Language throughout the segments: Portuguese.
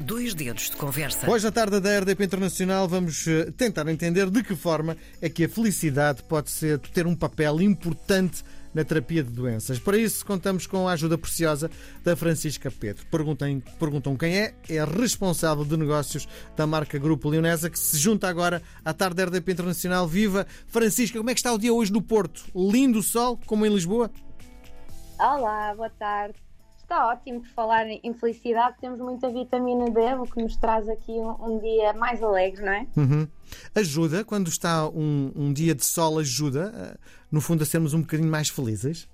Dois dedos de conversa. Hoje, à tarde da RDP Internacional, vamos eh, tentar entender de que forma é que a felicidade pode ser, ter um papel importante na terapia de doenças. Para isso, contamos com a ajuda preciosa da Francisca Pedro. Perguntem, perguntam quem é, é responsável de negócios da marca Grupo Leonesa, que se junta agora à tarde da RDP Internacional. Viva! Francisca, como é que está o dia hoje no Porto? Lindo sol, como em Lisboa? Olá, boa tarde. Está ótimo por falar em felicidade, temos muita vitamina D, o que nos traz aqui um, um dia mais alegre, não é? Uhum. Ajuda, quando está um, um, dia de sol, ajuda, eh, no fundo, a sermos um bocadinho mais felizes?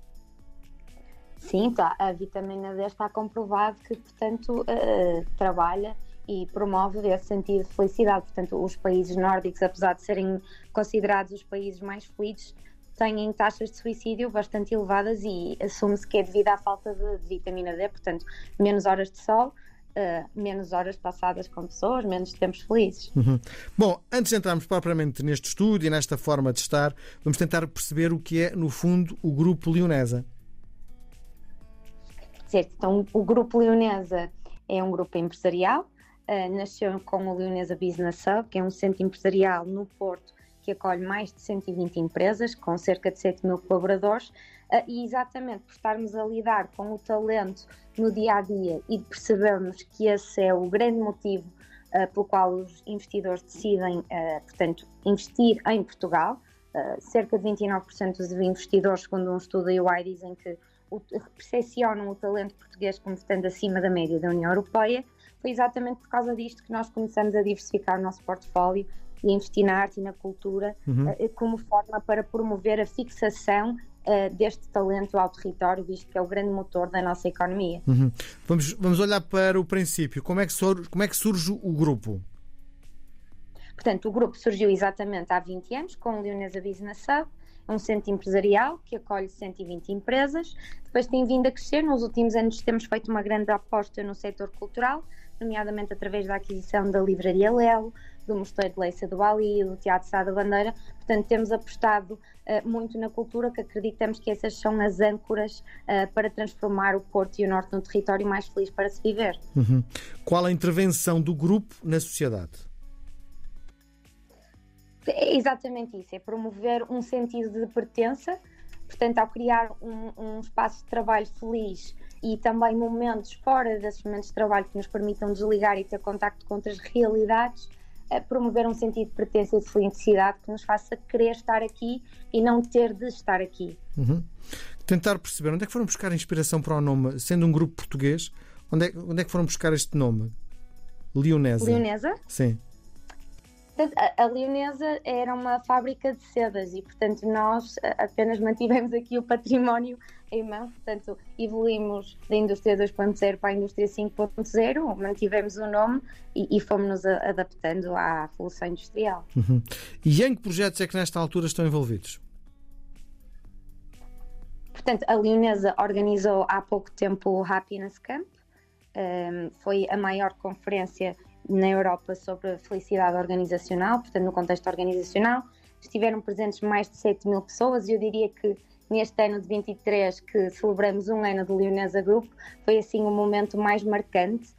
Sim, tá. a vitamina D está comprovado que, portanto, uh, trabalha e promove esse sentido de felicidade. Portanto, os países nórdicos, apesar de serem considerados os países mais felizes, têm taxas de suicídio bastante elevadas e assume-se que é devido à falta de, de, vitamina D, portanto, menos horas de sol. Uh, menos horas passadas com pessoas, menos tempos felizes. Uhum. Bom, antes de entrarmos propriamente neste estudo e nesta forma de estar, vamos tentar perceber o que é, no fundo, o Grupo Leonesa. Certo, então o Grupo Leonesa é um grupo empresarial, uh, nasceu com o Leonesa Business Hub, que é um centro empresarial no Porto que acolhe mais de 120 empresas, com cerca de 7 mil colaboradores, eh, e exatamente por estarmos a lidar com o talento no dia a dia e de percebermos que esse é o grande motivo uh, pelo qual os investidores decidem, uh, portanto, investir em Portugal. Uh, cerca de 29% dos investidores, segundo um estudo da UI, dizem que percepcionam o talento português como estando acima da média da União Europeia. Foi exatamente por causa disto que nós começamos a diversificar o nosso portfólio e investir na arte e na cultura uhum. uh, como forma para promover a fixação uh, deste talento ao território, visto que é o grande motor da nossa economia. Uhum. Vamos, vamos olhar para o princípio. Como é, que surge, como é que surge o grupo? Portanto, o grupo surgiu exatamente há 20 anos com o Leonesa Business Hub, um centro empresarial que acolhe 120 empresas. Depois tem vindo a crescer. Nos últimos anos temos feito uma grande aposta no setor cultural, nomeadamente através da aquisição da Livraria Lelo, do Mosteiro de Leiça do Bali, do Teatro Sá da Bandeira. Portanto, temos apostado uh, muito na cultura, que acreditamos que essas são as âncoras uh, para transformar o Porto e o Norte num território mais feliz para se viver. Uhum. Qual a intervenção do grupo na sociedade? É exatamente isso, é promover um sentido de pertença, portanto, ao criar um, um espaço de trabalho feliz e também momentos fora desses momentos de trabalho que nos permitam desligar e ter contacto com outras realidades, promover um sentido de pertença e de felicidade que nos faça querer estar aqui e não ter de estar aqui. Uhum. Tentar perceber onde é que foram buscar inspiração para o nome, sendo um grupo português, onde é, onde é que foram buscar este nome? Leonesa. Leonesa? Sim. A Leonesa era uma fábrica de sedas e, portanto, nós apenas mantivemos aqui o património em mão, portanto, evoluímos da indústria 2.0 para a indústria 5.0, mantivemos o nome e, e fomos-nos adaptando à revolução industrial. Uhum. E em que projetos é que nesta altura estão envolvidos? Portanto, a Leonesa organizou há pouco tempo o Happiness Camp, um, foi a maior conferência na Europa sobre felicidade organizacional, portanto, no contexto organizacional. Estiveram presentes mais de 7 mil pessoas e eu diria que neste ano de 23, que celebramos um ano do Leonesa Group, foi assim o um momento mais marcante,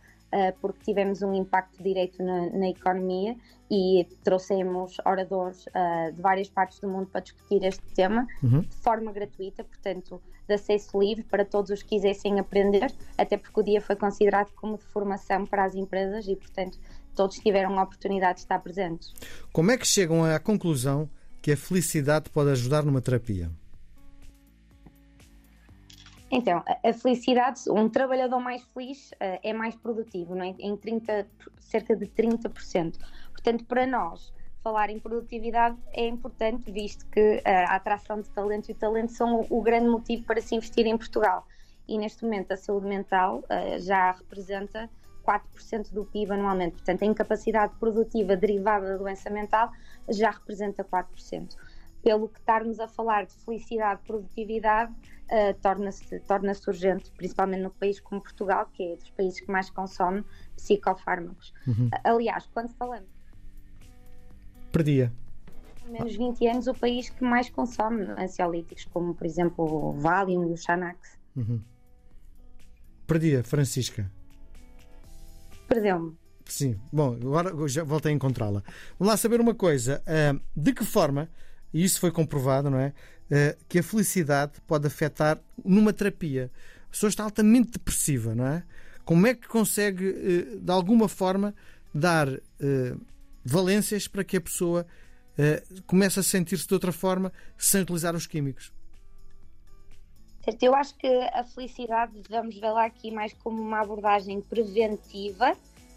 porque tivemos um impacto direto na, na economia e trouxemos oradores uh, de várias partes do mundo para discutir este tema uhum. de forma gratuita, portanto, de acesso livre para todos os que quisessem aprender, até porque o dia foi considerado como de formação para as empresas e, portanto, todos tiveram a oportunidade de estar presentes. Como é que chegam à conclusão que a felicidade pode ajudar numa terapia? Então, a felicidade, um trabalhador mais feliz uh, é mais produtivo, não é? em 30, cerca de 30%. Portanto, para nós, falar em produtividade é importante, visto que uh, a atração de talento e o talento são o, o, grande motivo para se investir em Portugal. E neste momento a saúde mental uh, já representa 4% do PIB anualmente. Portanto, a incapacidade produtiva derivada da doença mental já representa 4%. Pelo que estarmos a falar de felicidade, produtividade, uh, torna-se torna urgente, principalmente no país como Portugal, que é dos países que mais consome psicofármacos. Uhum. Aliás, quando falamos. Perdia. menos 20 anos, o país que mais consome ansiolíticos, como por exemplo o Valium e o Xanax. Uhum. Perdia, Francisca. Perdeu-me. Sim, bom, agora já voltei a encontrá-la. Vamos lá saber uma coisa. Uh, de que forma, e isso foi comprovado, não é? Uh, que a felicidade pode afetar numa terapia. A pessoa está altamente depressiva, não é? Como é que consegue, uh, de alguma forma, dar valências para que a pessoa comece a sentir-se de outra forma sem utilizar os químicos? Certo, eu acho que a felicidade devemos vê-la aqui mais como uma abordagem preventiva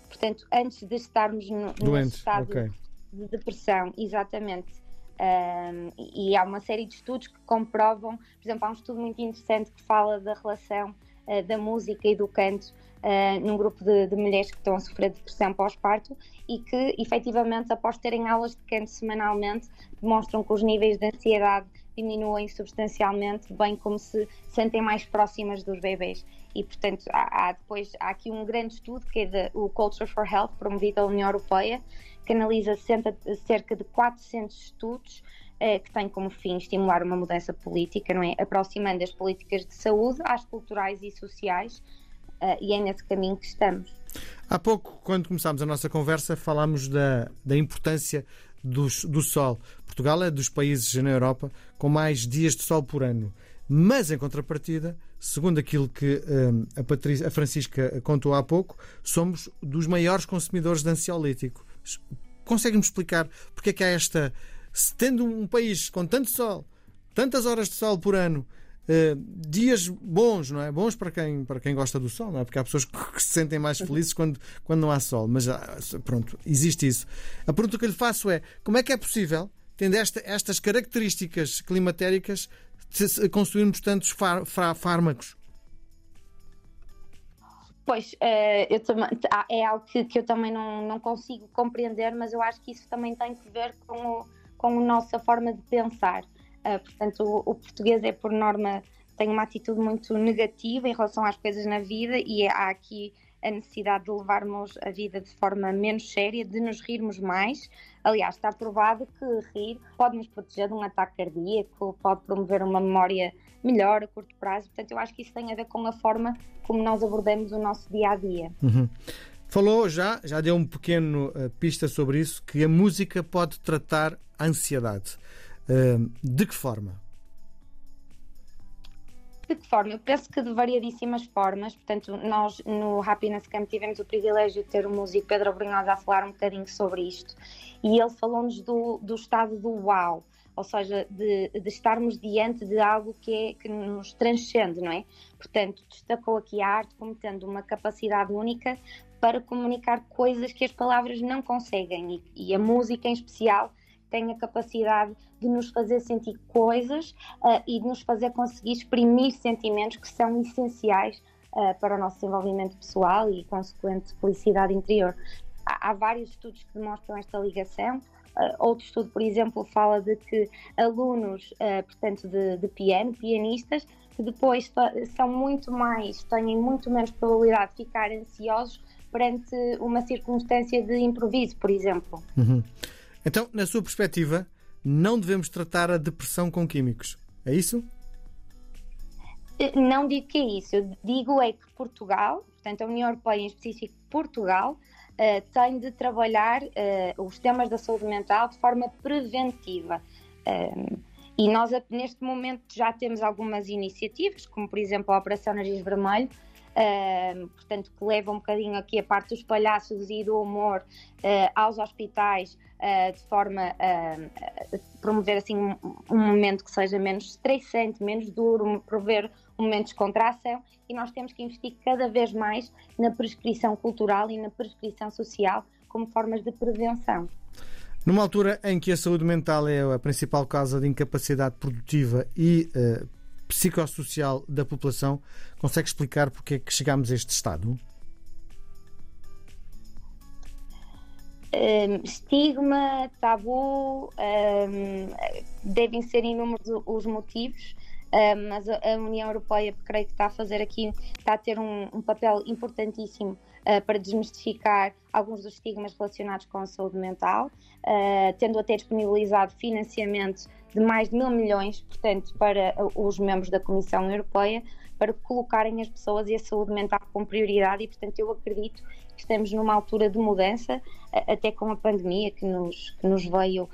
Portanto, antes de estarmos no, Doentes, estado okay. de depressão, exatamente. Um, e há uma série de estudos que comprovam, por exemplo, há um estudo muito interessante que fala da relação uh, da música e do canto uh, num grupo de, de, mulheres que estão a sofrer depressão pós-parto e que, efetivamente, após terem aulas de canto semanalmente, demonstram que os níveis de ansiedade diminuem substancialmente, bem como se sentem mais próximas dos bebês. E, portanto, há, há depois há aqui um grande estudo que é de, o Culture for Health, promovido pela União Europeia, que analisa cerca de 400 estudos eh, que têm como fim estimular uma mudança política, não é? Aproximando as políticas de saúde às culturais e sociais, uh, e é nesse caminho que estamos. Há pouco, quando começámos a nossa conversa, falámos da, da importância do, do sol. Portugal é dos países na Europa com mais dias de sol por ano. Mas, em contrapartida, segundo aquilo que um, a, Patrícia, a Francisca contou há pouco, somos dos maiores consumidores de ansiolítico. Consegue-me explicar porque é que há esta. Tendo um país com tanto sol, tantas horas de sol por ano, Uh, dias bons, não é? Bons para quem, para quem gosta do sol, não é? Porque há pessoas que se sentem mais felizes quando, quando não há sol. Mas ah, pronto, existe isso. A pergunta que eu lhe faço é: como é que é possível, tendo esta, estas características climatéricas, consumirmos tantos fármacos? Pois, uh, eu também, é algo que, que eu também não, não consigo compreender, mas eu acho que isso também tem que ver com, o, com a nossa forma de pensar. Uh, portanto, o, o, português é, por norma, tem uma atitude muito negativa em relação às coisas na vida e há aqui a necessidade de levarmos a vida de forma menos séria, de nos rirmos mais. Aliás, está provado que rir pode nos proteger de um ataque cardíaco, pode promover uma memória melhor a curto prazo. Portanto, eu acho que isso tem a ver com a forma como nós abordamos o nosso dia a dia. Uhum. Falou já, já deu um pequeno uh, pista sobre isso, que a música pode tratar a ansiedade. Uh, de que forma? De que forma? Eu penso que de variadíssimas formas. Portanto, nós no Happiness Camp tivemos o privilégio de ter o músico Pedro Brunhosa a falar um bocadinho sobre isto. E ele falou-nos do, do estado do wow, ou seja, de, de estarmos diante de algo que, é, que nos transcende, não é? Portanto, destacou aqui a arte como tendo uma capacidade única para comunicar coisas que as palavras não conseguem e, e a música em especial tem a capacidade de nos fazer sentir coisas uh, e de nos fazer conseguir exprimir sentimentos que são essenciais uh, para o nosso desenvolvimento pessoal e consequente felicidade interior. Há, há vários estudos que demonstram esta ligação. Uh, outro estudo, por exemplo, fala de que alunos, portanto, de, de piano, pianistas, que depois são muito mais, têm muito menos probabilidade de ficar ansiosos perante uma circunstância de improviso, por exemplo. Uhum. Então, na sua perspectiva, não devemos tratar a depressão com químicos. É isso? Eh, não digo que é isso. Eu digo é que Portugal, portanto a União Europeia em específico Portugal, uh, tem de trabalhar uh, os temas da saúde mental de forma preventiva. Um, e nós, neste momento, já temos algumas iniciativas, como por exemplo a Operação Nariz Vermelho, portanto, que leva um bocadinho aqui a parte dos palhaços e do humor uh, aos hospitais, uh, de forma a promover assim um, um, momento que seja menos estressante, menos duro, promover um momento de descontração e nós temos que investir cada vez mais na prescrição cultural e na prescrição social como formas de prevenção. Numa altura em que a saúde mental é a principal causa de incapacidade produtiva e uh, psicossocial da população, consegue explicar porque é que chegamos a este estado? Um, estigma, tabu, um, devem ser inúmeros os motivos, mas a União Europeia creio que está a fazer aqui, está a ter um, um papel importantíssimo uh, para desmistificar alguns dos estigmas relacionados com a saúde mental, uh, tendo até disponibilizado financiamento de mais de mil milhões, portanto, para os membros da Comissão Europeia, para colocarem as pessoas e a saúde mental como prioridade e, portanto, eu acredito que estamos numa altura de mudança, até com a pandemia que nos, que nos veio,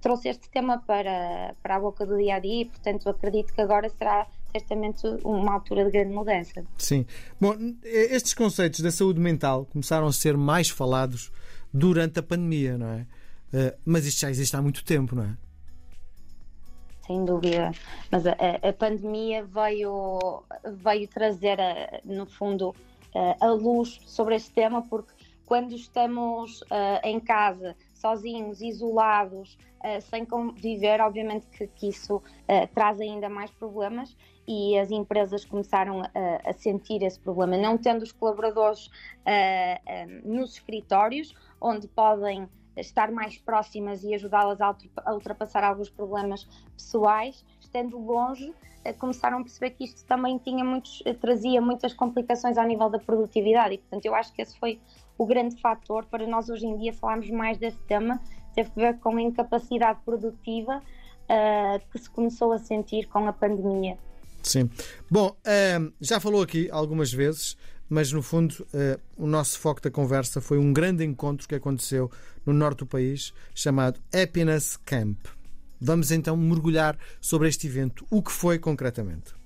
trouxe este tema para, para a boca do dia a dia e, portanto, acredito que agora será certamente uma altura de grande mudança. Sim. Bom, estes conceitos da saúde mental começaram a ser mais falados durante a pandemia, não é? Uh, mas isto já existe há muito tempo, não é? Sem dúvida. Mas a, a pandemia veio, veio trazer, a, no fundo, a, luz sobre este tema, porque quando estamos em casa, sozinhos, isolados, uh, sem conviver, obviamente que, que isso uh, traz ainda mais problemas e as empresas começaram a, a sentir esse problema, não tendo os colaboradores nos escritórios, onde podem estar mais próximas e ajudá-las a ultrapassar alguns problemas pessoais, estando longe, começaram a perceber que isto também tinha muitos, trazia muitas complicações ao nível da produtividade. E, portanto, eu acho que esse foi o grande fator para nós hoje em dia falarmos mais desse tema, teve a ver com a incapacidade produtiva uh, que se começou a sentir com a pandemia. Sim. Bom, uh, já falou aqui algumas vezes, mas no fundo uh, o nosso foco da conversa foi um grande encontro que aconteceu no norte do país chamado Happiness Camp. Vamos então mergulhar sobre este evento. O que foi concretamente?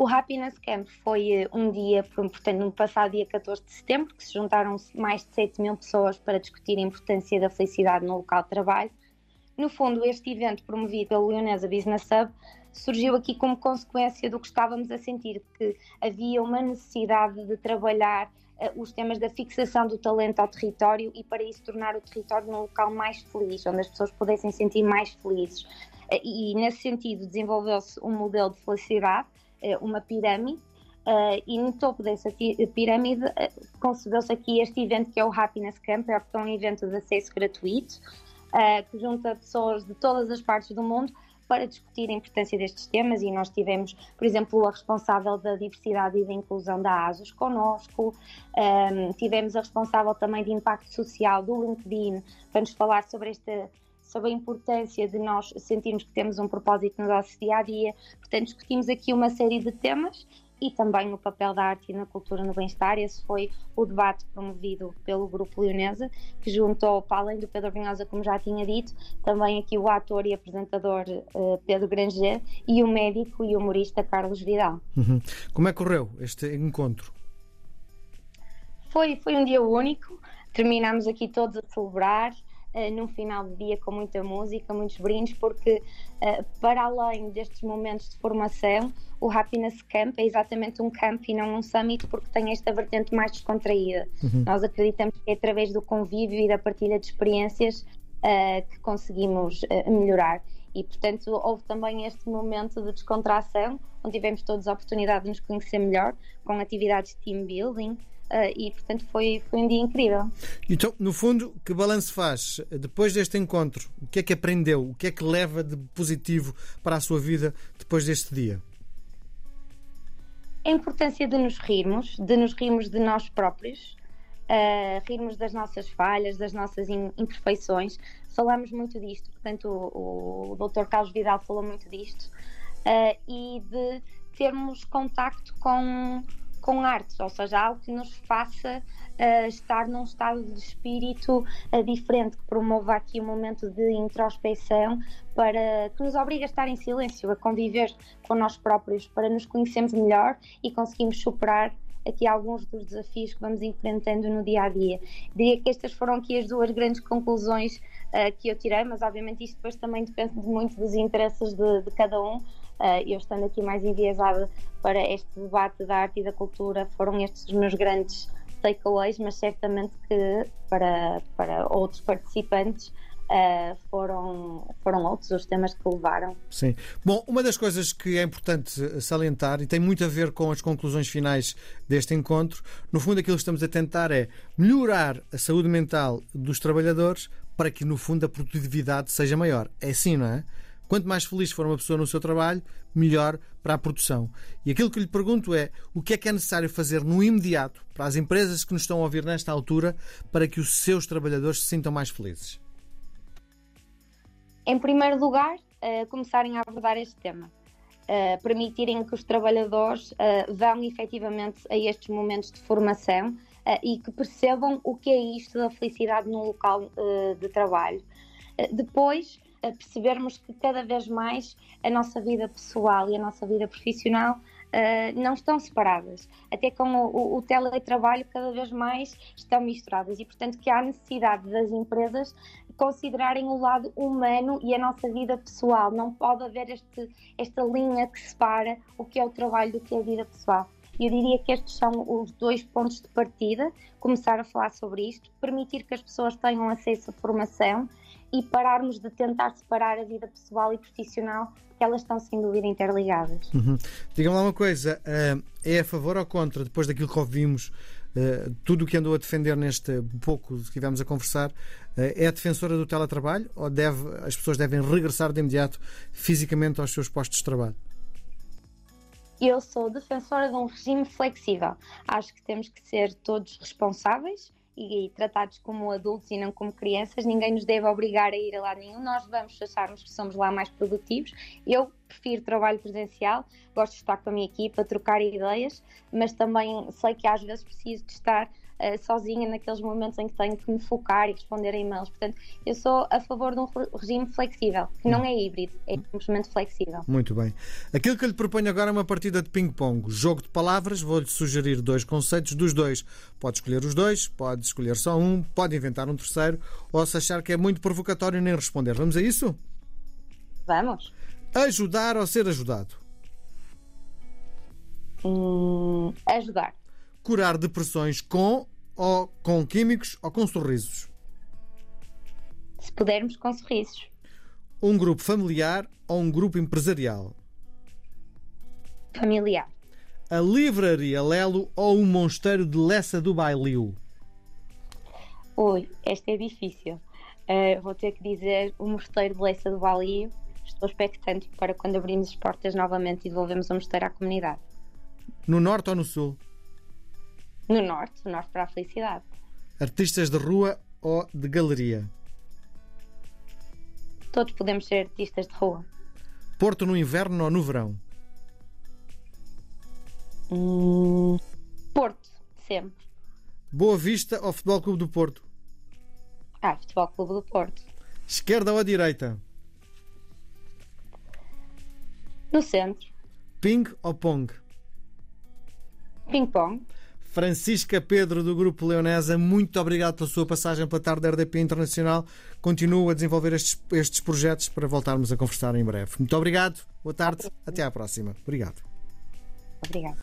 O Happiness Camp foi eh, um dia, portanto, no passado dia 14 de setembro, que se juntaram mais de 7 mil pessoas para discutir a importância da felicidade no local de trabalho. No fundo, este evento, promovido pelo Leonesa Business Hub, surgiu aqui como consequência do que estávamos a sentir, que havia uma necessidade de trabalhar uh, os temas da fixação do talento ao território e para isso tornar o território num local mais feliz, onde as pessoas pudessem sentir mais felizes. Uh, e nesse sentido desenvolveu-se um modelo de felicidade uma pirâmide Uh, e no topo dessa pirâmide uh, concebeu-se aqui este evento que é o Happiness Camp, é um evento de acesso gratuito uh, que junta pessoas de todas as partes do mundo para discutir a importância destes temas e nós tivemos, por exemplo, a responsável da diversidade e da inclusão da ASUS connosco, um, tivemos a responsável também de impacto social do LinkedIn para nos falar sobre este sobre a importância de nós sentirmos que temos um propósito no nosso dia a dia. Portanto, discutimos aqui uma série de temas e também o papel da arte e na cultura no bem-estar. Esse foi o debate promovido pelo Grupo Leonesa, que juntou, para além do Pedro Vinhosa, como já tinha dito, também aqui o ator e apresentador uh, Pedro Granger e o médico e humorista Carlos Vidal. Uhum. Como é que correu este encontro? Foi, foi um dia único, terminámos aqui todos a celebrar, uh, num final de dia com muita música, muitos brindes, porque uh, para além destes momentos de formação, o Happiness Camp é exatamente um camp e não um summit, porque tem esta vertente mais descontraída. Uhum. Nós acreditamos que é através do convívio e da partilha de experiências uh, que conseguimos melhorar. E, portanto, houve também este momento de descontração, onde tivemos todos a oportunidade de nos conhecer melhor, com atividades de team building, Uh, e portanto foi, foi um dia incrível. Então, no fundo, que balanço faz depois deste encontro? O que é que aprendeu? O que é que leva de positivo para a sua vida depois deste dia? A importância de nos rirmos, de nos rirmos de nós próprios, uh, rirmos das nossas falhas, das nossas imperfeições. Falamos muito disto, portanto, o, o Dr. Carlos Vidal falou muito disto, uh, e de termos contacto com com arte, ou seja, algo que nos faça uh, estar num estado de espírito uh, diferente, que promova aqui um momento de introspecção para que nos obriga a estar em silêncio, a conviver com nós próprios, para nos conhecermos melhor e conseguirmos superar aqui alguns dos desafios que vamos enfrentando no dia a dia. Diria que estas foram aqui as duas grandes conclusões uh, que eu tirei, mas obviamente isto depois também depende muito dos interesses de, de cada um. Uh, eu estando aqui mais enviesada para este debate da arte e da cultura, foram estes os meus grandes takeaways, mas certamente que para, para outros participantes Uh, foram, foram outros os temas que levaram. Sim. Bom, uma das coisas que é importante salientar e tem muito a ver com as conclusões finais deste encontro, no fundo aquilo que estamos a tentar é melhorar a saúde mental dos trabalhadores para que, no fundo, a produtividade seja maior. É assim, não é? Quanto mais feliz for uma pessoa no seu trabalho, melhor para a produção. E aquilo que lhe pergunto é o que é que é necessário fazer no imediato para as empresas que nos estão a ouvir nesta altura para que os seus trabalhadores se sintam mais felizes? Em primeiro lugar, uh, começarem a abordar este tema. Uh, permitirem que os trabalhadores uh, vão efetivamente a estes momentos de formação e que percebam o que é isto da felicidade no local de trabalho. depois, percebermos que cada vez mais a nossa vida pessoal e a nossa vida profissional uh, não estão separadas. Até com o, o, o, teletrabalho, cada vez mais estão misturadas e, portanto, que há necessidade das empresas considerarem o lado humano e a nossa vida pessoal. Não pode haver este, esta linha que separa o que é o trabalho do que é a vida pessoal. Eu diria que estes são os dois pontos de partida. Começar a falar sobre isto, permitir que as pessoas tenham acesso à formação e pararmos de tentar separar a vida pessoal e profissional, porque elas estão sem dúvida interligadas. Uhum. Diga-me lá uma coisa: eh, é a favor ou contra, depois daquilo que ouvimos, eh, tudo o que andou a defender neste pouco que estivemos a conversar, eh, é defensora do teletrabalho ou deve, as pessoas devem regressar de imediato fisicamente aos seus postos de trabalho? Eu sou defensora de um regime flexível. Acho que temos que ser todos responsáveis e, tratados como adultos e não como crianças. Ninguém nos deve obrigar a ir a lá nenhum. Nós vamos acharmos que somos lá mais produtivos. Eu prefiro trabalho presencial, gosto de estar com a minha equipa, trocar ideias, mas também sei que às vezes preciso de estar uh, sozinha naqueles momentos em que tenho que me focar e responder a e-mails. Portanto, eu sou a favor de um regime flexível, que não é híbrido, é simplesmente flexível. Muito bem. Aquilo que eu lhe proponho agora é uma partida de ping-pong. Jogo de palavras, vou-lhe sugerir dois conceitos dos dois. Pode escolher os dois, pode escolher só um, pode inventar um terceiro, ou se achar que é muito provocatório nem responder. Vamos a isso? Vamos. Ajudar ou ser ajudado? Hum, ajudar curar depressões com ou com químicos ou com sorrisos? Se pudermos, com sorrisos. Um grupo familiar ou um grupo empresarial? Familiar. A livraria Lelo ou o Monsteiro de Lessa do Bailio? Oi, esta é difícil. Uh, vou ter que dizer o Mosteiro de Lessa do Bailio. Estou expectante para quando abrimos as portas novamente e devolvemos o mosteiro à comunidade. No norte ou no sul? No norte, no norte para a felicidade. Artistas de rua ou de galeria? Todos podemos ser artistas de rua. Porto no inverno ou no verão? Hum, Porto, sempre. Boa Vista ou Futebol Clube do Porto? Ah, Futebol Clube do Porto. Esquerda ou direita? No centro. Ping ou pong? Ping-pong. Francisca Pedro, do Grupo Leonesa, muito obrigado pela sua passagem pela tarde da RDP Internacional. Continuo a desenvolver estes, estes projetos para voltarmos a conversar em breve. Muito obrigado, boa tarde, até à próxima. Obrigado. Obrigado.